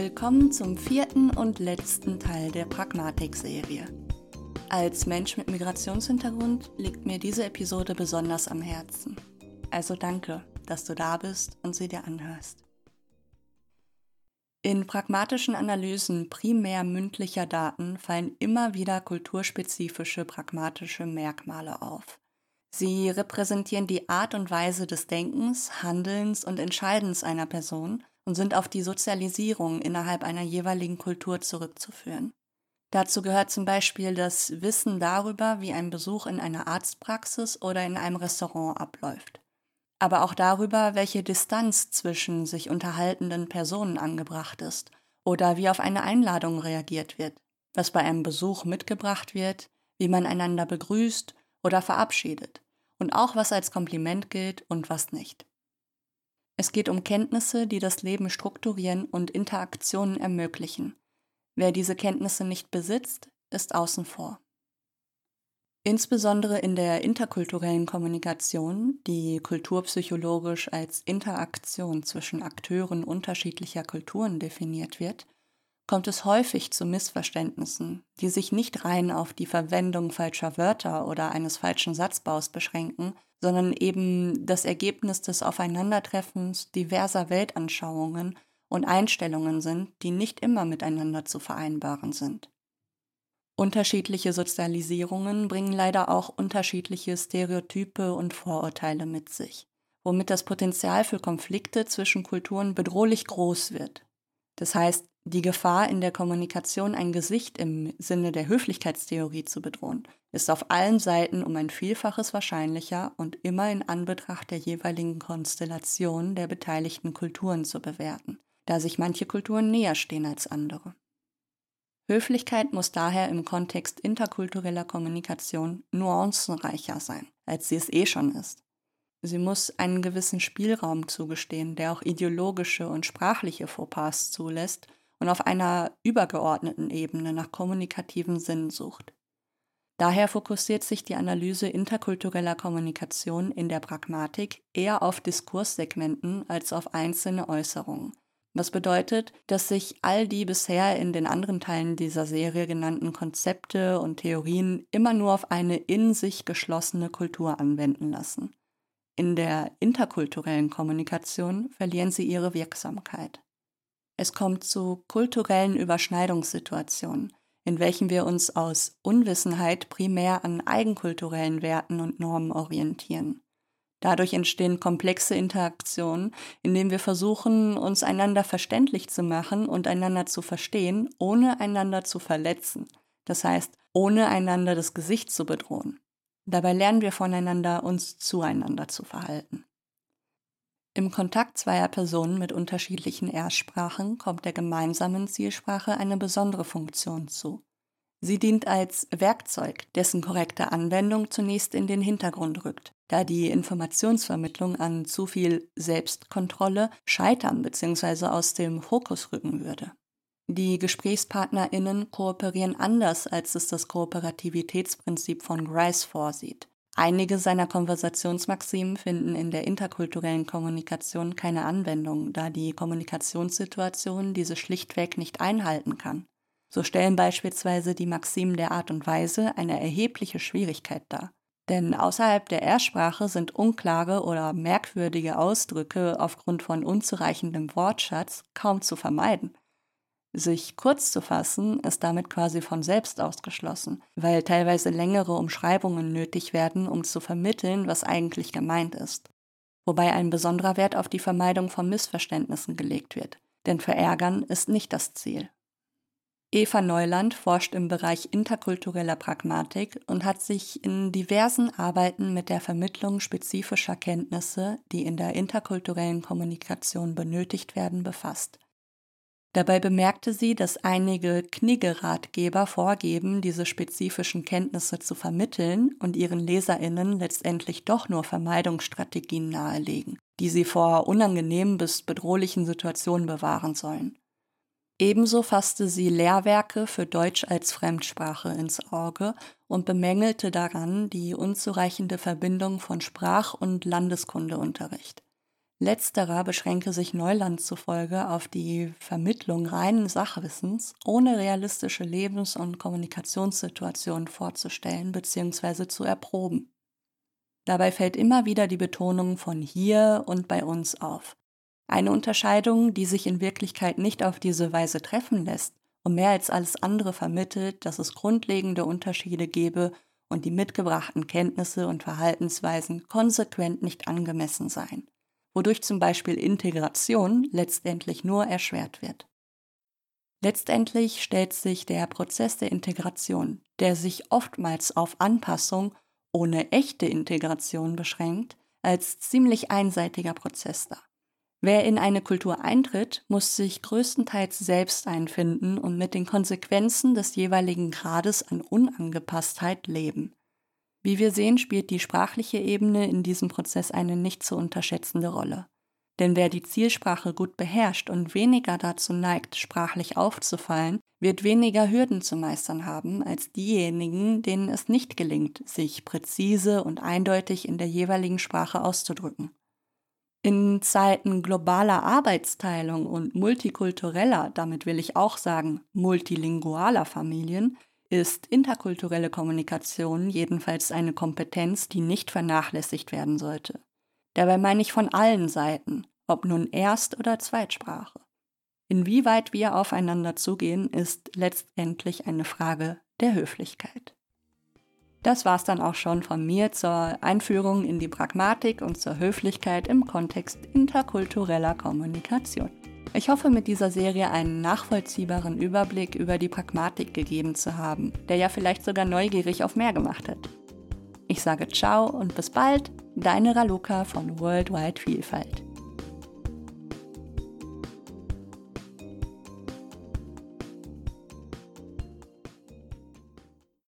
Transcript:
Willkommen zum vierten und letzten Teil der Pragmatik-Serie. Als Mensch mit Migrationshintergrund liegt mir diese Episode besonders am Herzen. Also danke, dass du da bist und sie dir anhörst. In pragmatischen Analysen primär mündlicher Daten fallen immer wieder kulturspezifische pragmatische Merkmale auf. Sie repräsentieren die Art und Weise des Denkens, Handelns und Entscheidens einer Person und sind auf die Sozialisierung innerhalb einer jeweiligen Kultur zurückzuführen. Dazu gehört zum Beispiel das Wissen darüber, wie ein Besuch in einer Arztpraxis oder in einem Restaurant abläuft. Aber auch darüber, welche Distanz zwischen sich unterhaltenden Personen angebracht ist oder wie auf eine Einladung reagiert wird, was bei einem Besuch mitgebracht wird, wie man einander begrüßt oder verabschiedet und auch was als Kompliment gilt und was nicht. Es geht um Kenntnisse, die das Leben strukturieren und Interaktionen ermöglichen. Wer diese Kenntnisse nicht besitzt, ist außen vor. Insbesondere in der interkulturellen Kommunikation, die kulturpsychologisch als Interaktion zwischen Akteuren unterschiedlicher Kulturen definiert wird, kommt es häufig zu Missverständnissen, die sich nicht rein auf die Verwendung falscher Wörter oder eines falschen Satzbaus beschränken, sondern eben das Ergebnis des Aufeinandertreffens diverser Weltanschauungen und Einstellungen sind, die nicht immer miteinander zu vereinbaren sind. Unterschiedliche Sozialisierungen bringen leider auch unterschiedliche Stereotype und Vorurteile mit sich, womit das Potenzial für Konflikte zwischen Kulturen bedrohlich groß wird. Das heißt, die Gefahr in der Kommunikation ein Gesicht im Sinne der Höflichkeitstheorie zu bedrohen, ist auf allen Seiten um ein Vielfaches wahrscheinlicher und immer in Anbetracht der jeweiligen Konstellation der beteiligten Kulturen zu bewerten, da sich manche Kulturen näher stehen als andere. Höflichkeit muss daher im Kontext interkultureller Kommunikation nuancenreicher sein, als sie es eh schon ist. Sie muss einen gewissen Spielraum zugestehen, der auch ideologische und sprachliche Fauxpas zulässt und auf einer übergeordneten Ebene nach kommunikativen Sinn sucht. Daher fokussiert sich die Analyse interkultureller Kommunikation in der Pragmatik eher auf Diskurssegmenten als auf einzelne Äußerungen. Was bedeutet, dass sich all die bisher in den anderen Teilen dieser Serie genannten Konzepte und Theorien immer nur auf eine in sich geschlossene Kultur anwenden lassen. In der interkulturellen Kommunikation verlieren sie ihre Wirksamkeit. Es kommt zu kulturellen Überschneidungssituationen, in welchen wir uns aus Unwissenheit primär an eigenkulturellen Werten und Normen orientieren. Dadurch entstehen komplexe Interaktionen, in denen wir versuchen, uns einander verständlich zu machen und einander zu verstehen, ohne einander zu verletzen. Das heißt, ohne einander das Gesicht zu bedrohen. Dabei lernen wir voneinander, uns zueinander zu verhalten. Im Kontakt zweier Personen mit unterschiedlichen Erstsprachen kommt der gemeinsamen Zielsprache eine besondere Funktion zu. Sie dient als Werkzeug, dessen korrekte Anwendung zunächst in den Hintergrund rückt, da die Informationsvermittlung an zu viel Selbstkontrolle scheitern bzw. aus dem Fokus rücken würde. Die GesprächspartnerInnen kooperieren anders, als es das Kooperativitätsprinzip von Grice vorsieht. Einige seiner Konversationsmaximen finden in der interkulturellen Kommunikation keine Anwendung, da die Kommunikationssituation diese schlichtweg nicht einhalten kann. So stellen beispielsweise die Maximen der Art und Weise eine erhebliche Schwierigkeit dar. Denn außerhalb der Erstsprache sind unklare oder merkwürdige Ausdrücke aufgrund von unzureichendem Wortschatz kaum zu vermeiden. Sich kurz zu fassen, ist damit quasi von selbst ausgeschlossen, weil teilweise längere Umschreibungen nötig werden, um zu vermitteln, was eigentlich gemeint ist. Wobei ein besonderer Wert auf die Vermeidung von Missverständnissen gelegt wird, denn verärgern ist nicht das Ziel. Eva Neuland forscht im Bereich interkultureller Pragmatik und hat sich in diversen Arbeiten mit der Vermittlung spezifischer Kenntnisse, die in der interkulturellen Kommunikation benötigt werden, befasst. Dabei bemerkte sie, dass einige Knigge-Ratgeber vorgeben, diese spezifischen Kenntnisse zu vermitteln und ihren LeserInnen letztendlich doch nur Vermeidungsstrategien nahelegen, die sie vor unangenehmen bis bedrohlichen Situationen bewahren sollen. Ebenso fasste sie Lehrwerke für Deutsch als Fremdsprache ins Auge und bemängelte daran die unzureichende Verbindung von Sprach- und Landeskundeunterricht. Letzterer beschränke sich Neuland zufolge auf die Vermittlung reinen Sachwissens, ohne realistische Lebens- und Kommunikationssituationen vorzustellen bzw. zu erproben. Dabei fällt immer wieder die Betonung von hier und bei uns auf. Eine Unterscheidung, die sich in Wirklichkeit nicht auf diese Weise treffen lässt und mehr als alles andere vermittelt, dass es grundlegende Unterschiede gebe und die mitgebrachten Kenntnisse und Verhaltensweisen konsequent nicht angemessen seien wodurch zum Beispiel Integration letztendlich nur erschwert wird. Letztendlich stellt sich der Prozess der Integration, der sich oftmals auf Anpassung ohne echte Integration beschränkt, als ziemlich einseitiger Prozess dar. Wer in eine Kultur eintritt, muss sich größtenteils selbst einfinden und mit den Konsequenzen des jeweiligen Grades an Unangepasstheit leben. Wie wir sehen, spielt die sprachliche Ebene in diesem Prozess eine nicht zu unterschätzende Rolle. Denn wer die Zielsprache gut beherrscht und weniger dazu neigt, sprachlich aufzufallen, wird weniger Hürden zu meistern haben als diejenigen, denen es nicht gelingt, sich präzise und eindeutig in der jeweiligen Sprache auszudrücken. In Zeiten globaler Arbeitsteilung und multikultureller, damit will ich auch sagen multilingualer Familien, ist interkulturelle Kommunikation jedenfalls eine Kompetenz, die nicht vernachlässigt werden sollte. Dabei meine ich von allen Seiten, ob nun Erst- oder Zweitsprache. Inwieweit wir aufeinander zugehen, ist letztendlich eine Frage der Höflichkeit. Das war's dann auch schon von mir zur Einführung in die Pragmatik und zur Höflichkeit im Kontext interkultureller Kommunikation. Ich hoffe, mit dieser Serie einen nachvollziehbaren Überblick über die Pragmatik gegeben zu haben, der ja vielleicht sogar neugierig auf mehr gemacht hat. Ich sage ciao und bis bald, deine Raluca von Worldwide Vielfalt.